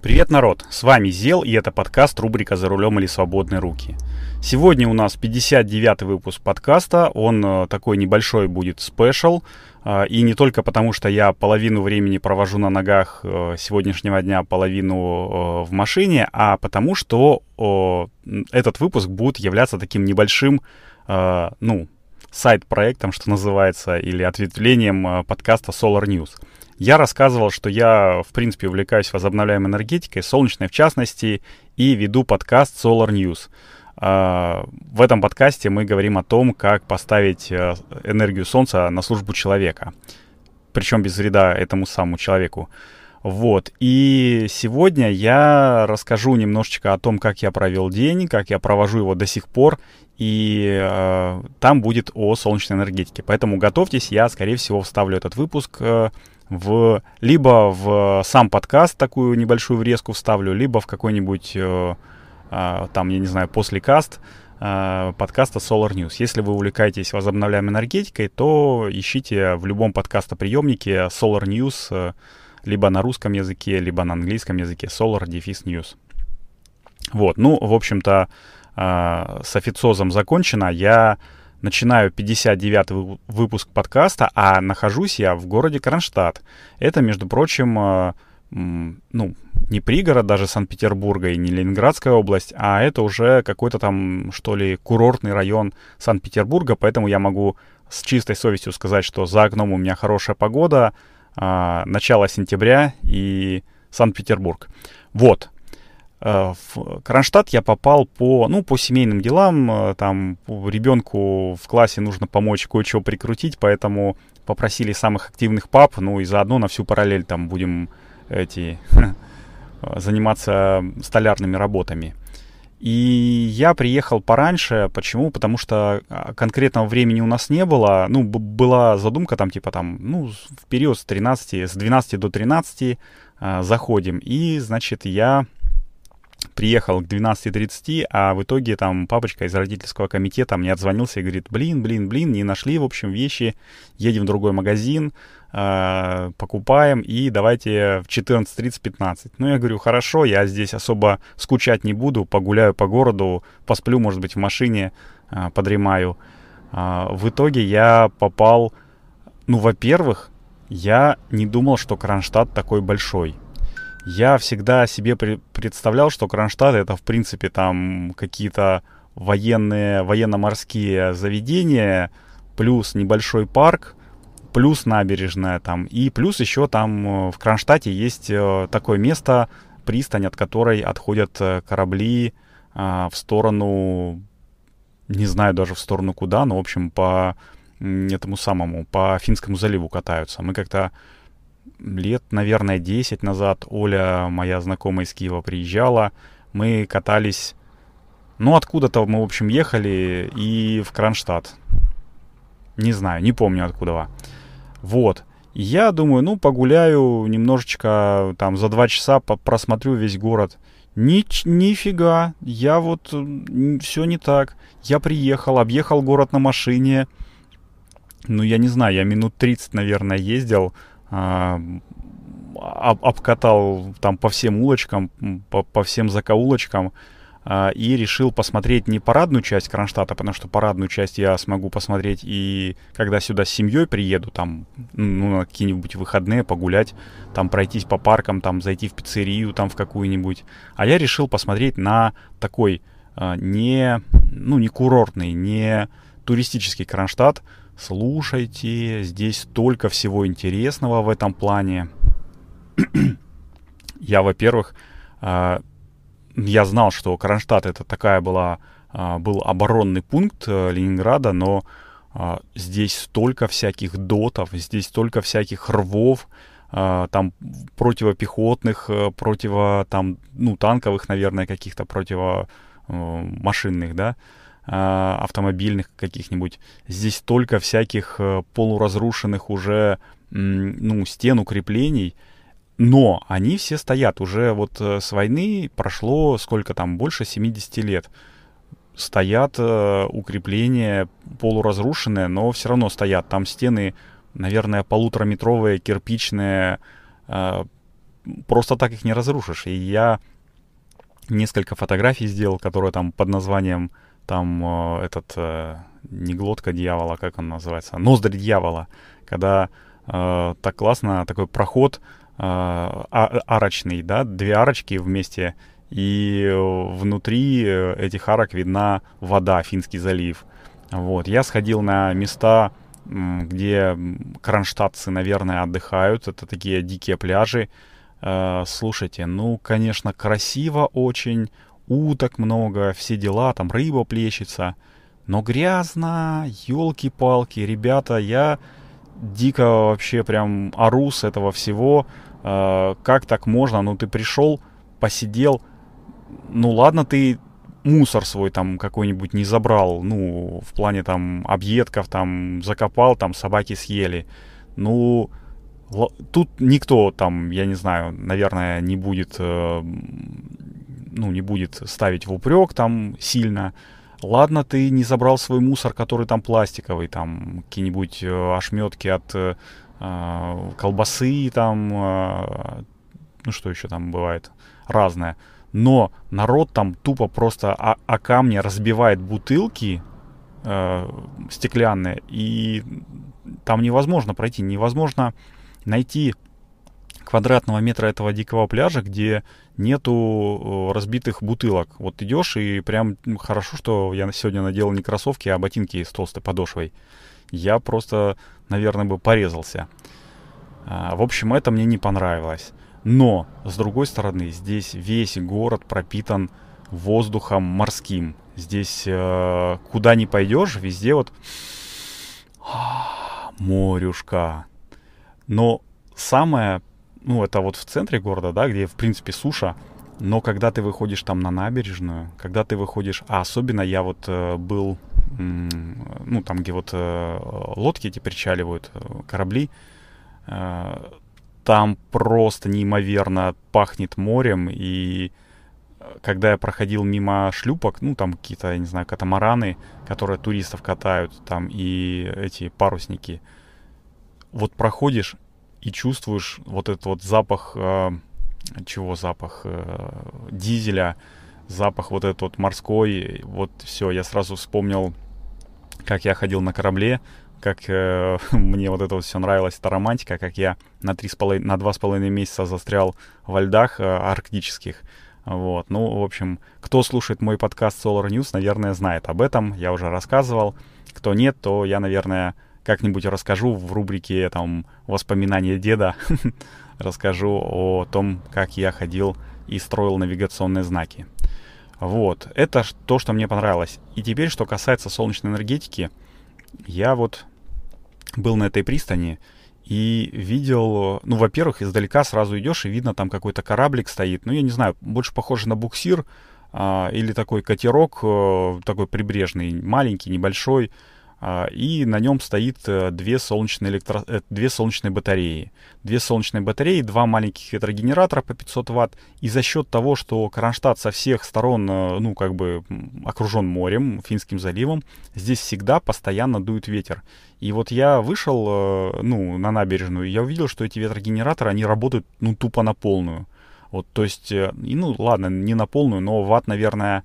Привет, народ! С вами Зел, и это подкаст рубрика «За рулем или свободные руки». Сегодня у нас 59-й выпуск подкаста, он э, такой небольшой будет спешл, э, и не только потому, что я половину времени провожу на ногах э, сегодняшнего дня, половину в машине, а потому что этот выпуск будет являться таким небольшим, ну, сайт-проектом, что называется, или ответвлением подкаста Solar News – я рассказывал, что я, в принципе, увлекаюсь возобновляемой энергетикой, солнечной в частности, и веду подкаст Solar News. А, в этом подкасте мы говорим о том, как поставить э, энергию Солнца на службу человека. Причем без вреда этому самому человеку. Вот. И сегодня я расскажу немножечко о том, как я провел день, как я провожу его до сих пор. И э, там будет о солнечной энергетике. Поэтому готовьтесь, я, скорее всего, вставлю этот выпуск э, в либо в сам подкаст такую небольшую врезку вставлю, либо в какой-нибудь э, э, там, я не знаю, после каст э, подкаста Solar News. Если вы увлекаетесь возобновляемой энергетикой, то ищите в любом подкастоприемнике Solar News э, либо на русском языке, либо на английском языке Solar Defis News. Вот, ну, в общем-то, э, с официозом закончено. Я начинаю 59-й выпуск подкаста, а нахожусь я в городе Кронштадт. Это, между прочим, э, ну, не пригород даже Санкт-Петербурга и не Ленинградская область, а это уже какой-то там, что ли, курортный район Санкт-Петербурга, поэтому я могу с чистой совестью сказать, что за окном у меня хорошая погода, начало сентября и Санкт-Петербург. Вот. Э, в Кронштадт я попал по, ну, по семейным делам. Э, там ребенку в классе нужно помочь кое-чего прикрутить, поэтому попросили самых активных пап, ну и заодно на всю параллель там будем эти заниматься столярными работами. И я приехал пораньше. Почему? Потому что а, конкретного времени у нас не было. Ну, была задумка там, типа там, ну, в период с 13, с 12 до 13 э, заходим. И, значит, я приехал к 12.30, а в итоге там папочка из родительского комитета мне отзвонился и говорит, блин, блин, блин, не нашли, в общем, вещи, едем в другой магазин, э, покупаем и давайте в 14.30-15. Ну, я говорю, хорошо, я здесь особо скучать не буду, погуляю по городу, посплю, может быть, в машине, э, подремаю. Э, в итоге я попал, ну, во-первых, я не думал, что Кронштадт такой большой. Я всегда себе представлял, что Кронштадт это, в принципе, там какие-то военные, военно-морские заведения, плюс небольшой парк, плюс набережная там, и плюс еще там э, в Кронштадте есть э, такое место, пристань, от которой отходят э, корабли а, в сторону, не знаю даже в сторону куда, но, в общем, по этому самому, по Финскому заливу катаются. Мы как-то лет, наверное, 10 назад Оля, моя знакомая из Киева, приезжала. Мы катались, ну, откуда-то мы, в общем, ехали и в Кронштадт. Не знаю, не помню откуда. Вот. я думаю, ну, погуляю немножечко, там, за два часа просмотрю весь город. Ни, нифига, я вот, все не так. Я приехал, объехал город на машине. Ну, я не знаю, я минут 30, наверное, ездил а, об, обкатал там по всем улочкам, по, по всем закоулочкам а, и решил посмотреть не парадную часть Кронштадта, потому что парадную часть я смогу посмотреть и когда сюда с семьей приеду, там, ну, на какие-нибудь выходные погулять, там пройтись по паркам, там зайти в пиццерию, там в какую-нибудь. А я решил посмотреть на такой а, не, ну, не курортный, не туристический Кронштадт, Слушайте, здесь столько всего интересного в этом плане. я, во-первых, э, я знал, что Кронштадт это такая была, э, был оборонный пункт э, Ленинграда, но э, здесь столько всяких дотов, здесь столько всяких рвов, э, там противопехотных, э, противо, там, ну, танковых, наверное, каких-то противомашинных, да, Э, автомобильных каких-нибудь. Здесь столько всяких полуразрушенных уже ну, стен укреплений, но они все стоят. Уже вот э, с войны прошло сколько там, больше 70 лет. Стоят э, укрепления полуразрушенные, но все равно стоят. Там стены, наверное, полутораметровые, кирпичные, э, просто так их не разрушишь. И я несколько фотографий сделал, которые там под названием там этот э, не глотка дьявола, как он называется, ноздри дьявола, когда э, так классно такой проход а, арочный, да, две арочки вместе, и внутри этих арок видна вода, Финский залив. Вот, я сходил на места, где кронштадтцы, наверное, отдыхают, это такие дикие пляжи. Э, слушайте, ну, конечно, красиво очень, уток много, все дела, там рыба плещется. Но грязно, елки-палки, ребята, я дико вообще прям ору с этого всего. Э, как так можно? Ну, ты пришел, посидел, ну ладно, ты мусор свой там какой-нибудь не забрал, ну, в плане там объедков там закопал, там собаки съели. Ну, тут никто там, я не знаю, наверное, не будет э, ну, не будет ставить в упрек там сильно. Ладно, ты не забрал свой мусор, который там пластиковый, там какие-нибудь э, ошметки от колбасы, там, э, ну что еще там бывает, разное. Но народ там тупо просто о, о камни разбивает бутылки э, стеклянные, и там невозможно пройти, невозможно найти квадратного метра этого дикого пляжа, где нету разбитых бутылок. Вот идешь и прям хорошо, что я сегодня надел не кроссовки, а ботинки с толстой подошвой. Я просто, наверное, бы порезался. А, в общем, это мне не понравилось. Но, с другой стороны, здесь весь город пропитан воздухом морским. Здесь э, куда ни пойдешь, везде вот морюшка. Но самое ну, это вот в центре города, да, где, в принципе, суша, но когда ты выходишь там на набережную, когда ты выходишь, а особенно я вот э, был, ну, там, где вот э, лодки эти причаливают, э, корабли, э, там просто неимоверно пахнет морем, и когда я проходил мимо шлюпок, ну, там какие-то, я не знаю, катамараны, которые туристов катают, там, и эти парусники, вот проходишь, и чувствуешь вот этот вот запах, чего запах, дизеля, запах вот этот вот морской, вот все, я сразу вспомнил, как я ходил на корабле, как э, мне вот это вот все нравилось, эта романтика, как я на, три с половиной, на два с половиной месяца застрял во льдах э, арктических. Вот, ну, в общем, кто слушает мой подкаст Solar News, наверное, знает об этом, я уже рассказывал. Кто нет, то я, наверное, как-нибудь расскажу в рубрике там «Воспоминания деда», расскажу о том, как я ходил и строил навигационные знаки. Вот, это то, что мне понравилось. И теперь, что касается солнечной энергетики, я вот был на этой пристани и видел, ну, во-первых, издалека сразу идешь и видно, там какой-то кораблик стоит, ну, я не знаю, больше похоже на буксир а, или такой катерок, а, такой прибрежный, маленький, небольшой, и на нем стоит э, две солнечные, электро... Э, две солнечные батареи. Две солнечные батареи, два маленьких ветрогенератора по 500 ватт. И за счет того, что Кронштадт со всех сторон, э, ну, как бы окружен морем, Финским заливом, здесь всегда постоянно дует ветер. И вот я вышел, ну, на набережную, и я увидел, что эти ветрогенераторы, они работают, ну, тупо на полную. Вот, то есть, ну, ладно, не на полную, но ватт, наверное,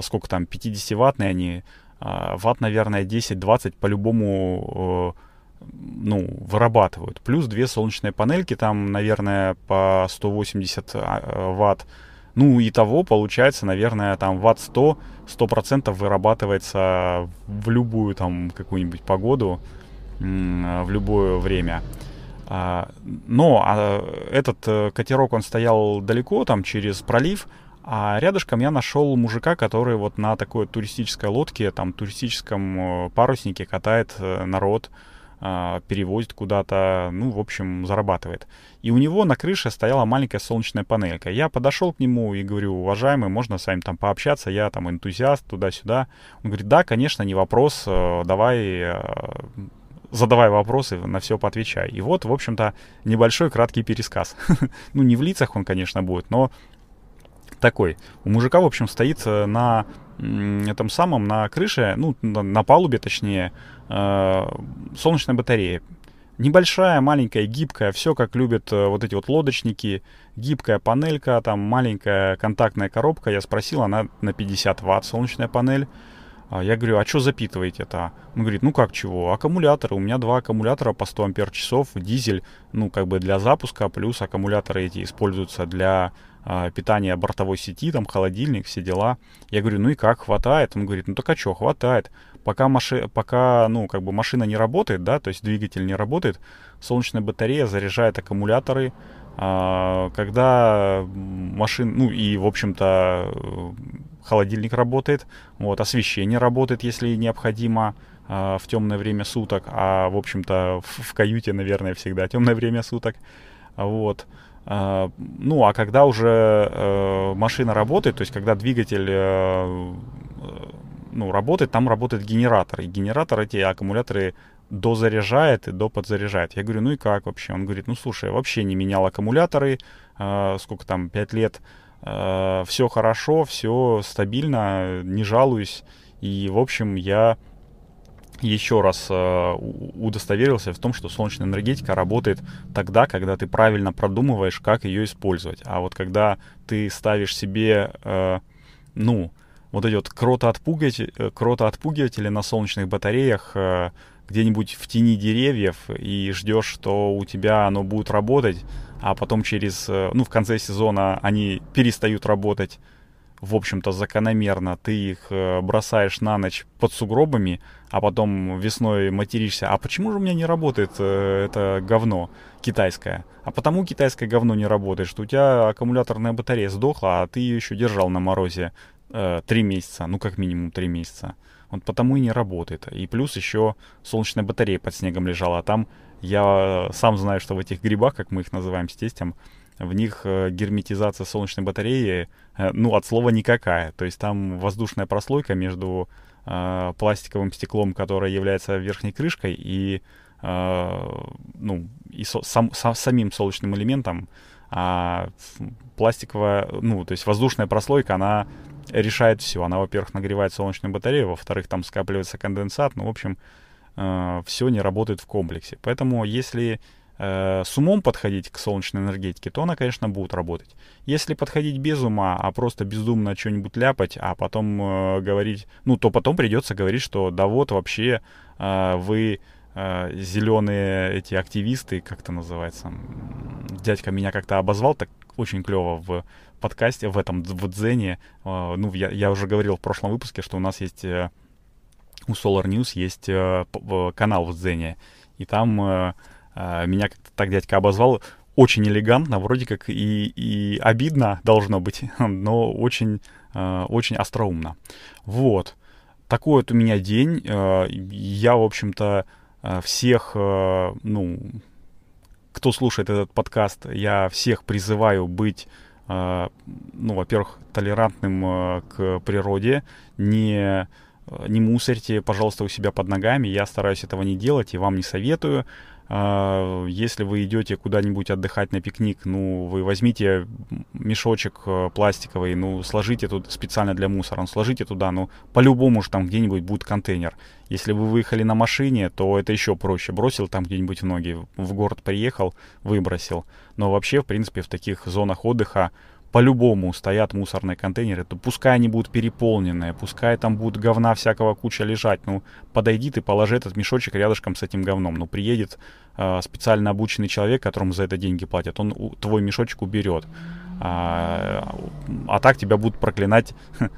сколько там, 50-ваттные они а, ватт, наверное, 10-20 по-любому э, ну, вырабатывают. Плюс две солнечные панельки, там, наверное, по 180 а, э, ватт. Ну, и того получается, наверное, там ватт 100, 100% вырабатывается в любую там какую-нибудь погоду, в любое время. А, но этот э, катерок, он стоял далеко, там, через пролив, а рядышком я нашел мужика, который вот на такой туристической лодке, там туристическом э, паруснике катает э, народ, а, перевозит куда-то, ну, в общем, зарабатывает. И у него на крыше стояла маленькая солнечная панелька. Я подошел к нему и говорю, уважаемый, можно с вами там пообщаться, я там энтузиаст, туда-сюда. Он говорит, да, конечно, не вопрос, э, давай задавай вопросы, на все поотвечай. И вот, в общем-то, небольшой краткий пересказ. ну, не в лицах он, конечно, будет, но такой. У мужика, в общем, стоит э, на этом самом, на крыше, ну, на, на палубе, точнее, э, солнечная батарея. Небольшая, маленькая, гибкая, все как любят э, вот эти вот лодочники. Гибкая панелька, там маленькая контактная коробка. Я спросил, она на 50 ватт солнечная панель. А я говорю, а что запитываете это? Он говорит, ну как чего, аккумуляторы. У меня два аккумулятора по 100 ампер часов, дизель, ну как бы для запуска, плюс аккумуляторы эти используются для а, питания бортовой сети, там холодильник, все дела. Я говорю, ну и как, хватает? Он говорит, ну так а что, хватает. Пока, маши... Пока ну, как бы машина не работает, да, то есть двигатель не работает, солнечная батарея заряжает аккумуляторы, а, когда машин, ну и, в общем-то, холодильник работает, вот, освещение работает, если необходимо а, в темное время суток, а, в общем-то, в, в каюте, наверное, всегда темное время суток, вот. А, ну, а когда уже э, машина работает, то есть когда двигатель э, ну, работает, там работает генератор. И генератор эти аккумуляторы дозаряжает и доподзаряжает. Я говорю, ну и как вообще? Он говорит, ну слушай, вообще не менял аккумуляторы, э, сколько там, 5 лет, э, все хорошо, все стабильно, не жалуюсь. И, в общем, я еще раз э, удостоверился в том, что солнечная энергетика работает тогда, когда ты правильно продумываешь, как ее использовать. А вот когда ты ставишь себе, э, ну, вот эти вот кротоотпугиватели, э, кротоотпугиватели на солнечных батареях э, где-нибудь в тени деревьев и ждешь, что у тебя оно будет работать, а потом через, э, ну, в конце сезона они перестают работать, в общем-то, закономерно. Ты их э, бросаешь на ночь под сугробами, а потом весной материшься. А почему же у меня не работает э, это говно китайское? А потому китайское говно не работает, что у тебя аккумуляторная батарея сдохла, а ты ее еще держал на морозе 3 месяца, ну как минимум 3 месяца. Вот потому и не работает. И плюс еще солнечная батарея под снегом лежала, а там я сам знаю, что в этих грибах, как мы их называем с тестем, в них э, герметизация солнечной батареи, э, ну, от слова никакая. То есть там воздушная прослойка между э, пластиковым стеклом, которое является верхней крышкой, и, э, ну, и со, сам, сам, самим солнечным элементом. А пластиковая, ну, то есть воздушная прослойка, она решает все. Она, во-первых, нагревает солнечную батарею, во-вторых, там скапливается конденсат. Ну, в общем, э, все не работает в комплексе. Поэтому, если э, с умом подходить к солнечной энергетике, то она, конечно, будет работать. Если подходить без ума, а просто бездумно что-нибудь ляпать, а потом э, говорить, ну, то потом придется говорить, что да вот вообще э, вы зеленые эти активисты, как это называется, дядька меня как-то обозвал так очень клево в подкасте, в этом, в Дзене. Э, ну, я, я уже говорил в прошлом выпуске, что у нас есть, э, у Solar News есть э, канал в Дзене, и там э, меня как-то так дядька обозвал очень элегантно, вроде как и, и обидно должно быть, но очень, очень остроумно. Вот. Такой вот у меня день. Я, в общем-то, всех, ну, кто слушает этот подкаст, я всех призываю быть, ну, во-первых, толерантным к природе, не не мусорьте, пожалуйста, у себя под ногами. Я стараюсь этого не делать и вам не советую. А, если вы идете куда-нибудь отдыхать на пикник, ну, вы возьмите мешочек э, пластиковый, ну, сложите тут специально для мусора, ну, сложите туда, ну, по-любому же там где-нибудь будет контейнер. Если вы выехали на машине, то это еще проще. Бросил там где-нибудь в ноги, в город приехал, выбросил. Но вообще, в принципе, в таких зонах отдыха по-любому стоят мусорные контейнеры, то пускай они будут переполненные, пускай там будут говна всякого куча лежать, ну, подойди ты, положи этот мешочек рядышком с этим говном, ну, приедет э, специально обученный человек, которому за это деньги платят, он у, твой мешочек уберет. А, а так тебя будут проклинать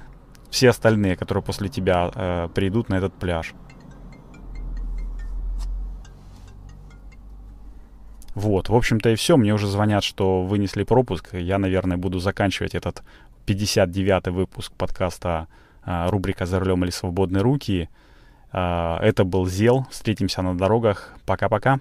все остальные, которые после тебя э, придут на этот пляж. Вот, в общем-то и все. Мне уже звонят, что вынесли пропуск. Я, наверное, буду заканчивать этот 59-й выпуск подкаста а, рубрика «За рулем или свободные руки». А, это был Зел. Встретимся на дорогах. Пока-пока.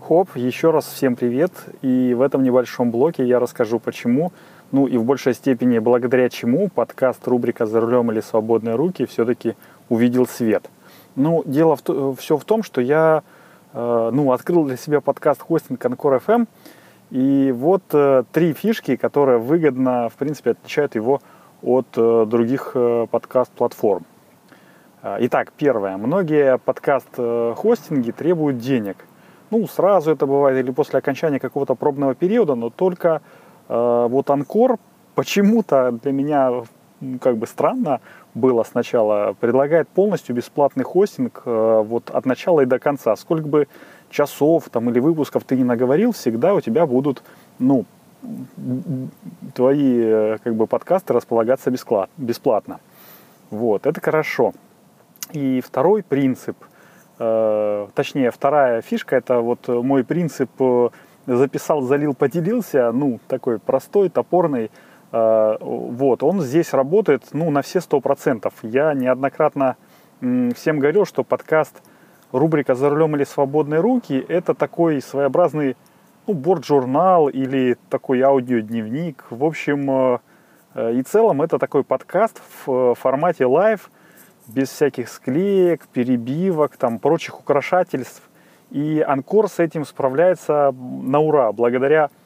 Хоп, еще раз всем привет. И в этом небольшом блоке я расскажу, почему, ну и в большей степени благодаря чему подкаст рубрика «За рулем или свободные руки» все-таки увидел свет – ну, дело в, все в том, что я э, ну, открыл для себя подкаст хостинг Concord FM. И вот э, три фишки, которые выгодно, в принципе, отличают его от э, других подкаст-платформ. Итак, первое. Многие подкаст-хостинги требуют денег. Ну, сразу это бывает или после окончания какого-то пробного периода, но только э, вот Анкор почему-то для меня как бы странно было сначала, предлагает полностью бесплатный хостинг э, вот от начала и до конца. Сколько бы часов там или выпусков ты не наговорил, всегда у тебя будут, ну, твои э, как бы подкасты располагаться бесплатно. Вот, это хорошо. И второй принцип, э, точнее, вторая фишка, это вот мой принцип записал, залил, поделился, ну, такой простой, топорный, вот, он здесь работает, ну, на все сто процентов. Я неоднократно э, всем говорил, что подкаст рубрика «За рулем или свободные руки» это такой своеобразный, ну, борт-журнал или такой аудиодневник. В общем, э, э и целом это такой подкаст в э, формате live, без всяких склеек, перебивок, там, прочих украшательств. И Анкор с этим справляется на ура, благодаря э,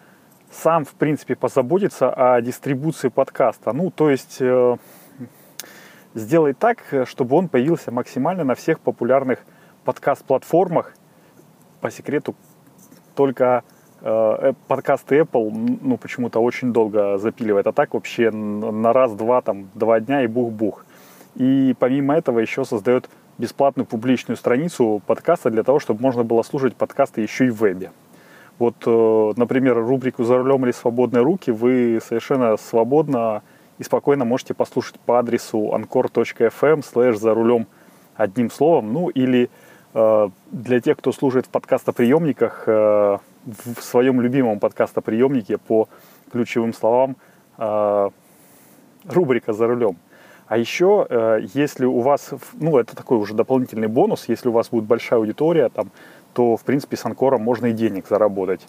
сам, в принципе, позаботится о дистрибуции подкаста. Ну, то есть э, сделай так, чтобы он появился максимально на всех популярных подкаст-платформах. По секрету, только э, подкасты Apple, ну, почему-то очень долго запиливает. А так вообще на раз-два, там, два дня и бух-бух. И помимо этого еще создает бесплатную публичную страницу подкаста для того, чтобы можно было слушать подкасты еще и в вебе. Вот, э, например, рубрику «За рулем или свободные руки» вы совершенно свободно и спокойно можете послушать по адресу anchor.fm слэш «За рулем» одним словом. Ну или э, для тех, кто служит в подкастоприемниках, э, в своем любимом подкастоприемнике по ключевым словам рубрика «За рулем». А еще, э, если у вас, ну, это такой уже дополнительный бонус, если у вас будет большая аудитория, там, то, в принципе, с Анкором можно и денег заработать.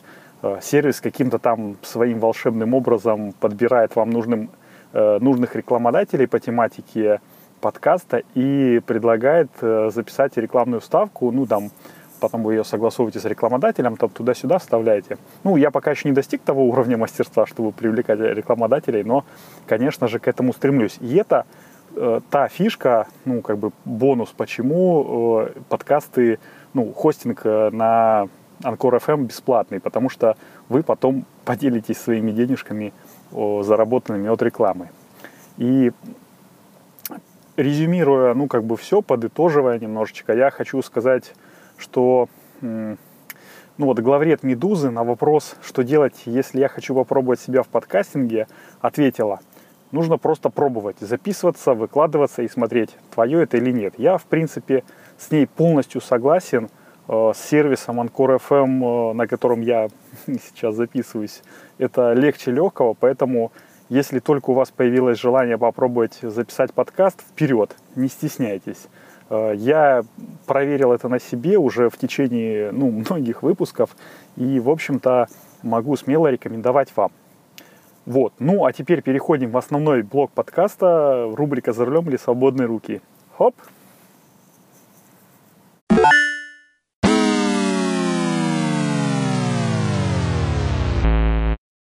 Э, сервис каким-то там своим волшебным образом подбирает вам нужным, э, нужных рекламодателей по тематике подкаста и предлагает записать рекламную ставку, ну, там, потом вы ее согласовываете с рекламодателем, там туда-сюда вставляете. Ну, я пока еще не достиг того уровня мастерства, чтобы привлекать рекламодателей, но, конечно же, к этому стремлюсь. И это Э, та фишка, ну, как бы бонус, почему э, подкасты, ну, хостинг э, на Анкор FM бесплатный, потому что вы потом поделитесь своими денежками, заработанными от рекламы. И резюмируя, ну, как бы все, подытоживая немножечко, я хочу сказать, что, ну, вот главред «Медузы» на вопрос, что делать, если я хочу попробовать себя в подкастинге, ответила – нужно просто пробовать, записываться, выкладываться и смотреть, твое это или нет. Я, в принципе, с ней полностью согласен. Э, с сервисом Anchor FM, э, на котором я сейчас записываюсь, это легче легкого, поэтому если только у вас появилось желание попробовать записать подкаст, вперед, не стесняйтесь. Э, я проверил это на себе уже в течение ну, многих выпусков и, в общем-то, могу смело рекомендовать вам. Вот. Ну, а теперь переходим в основной блок подкаста, рубрика «За рулем или свободные руки». Хоп!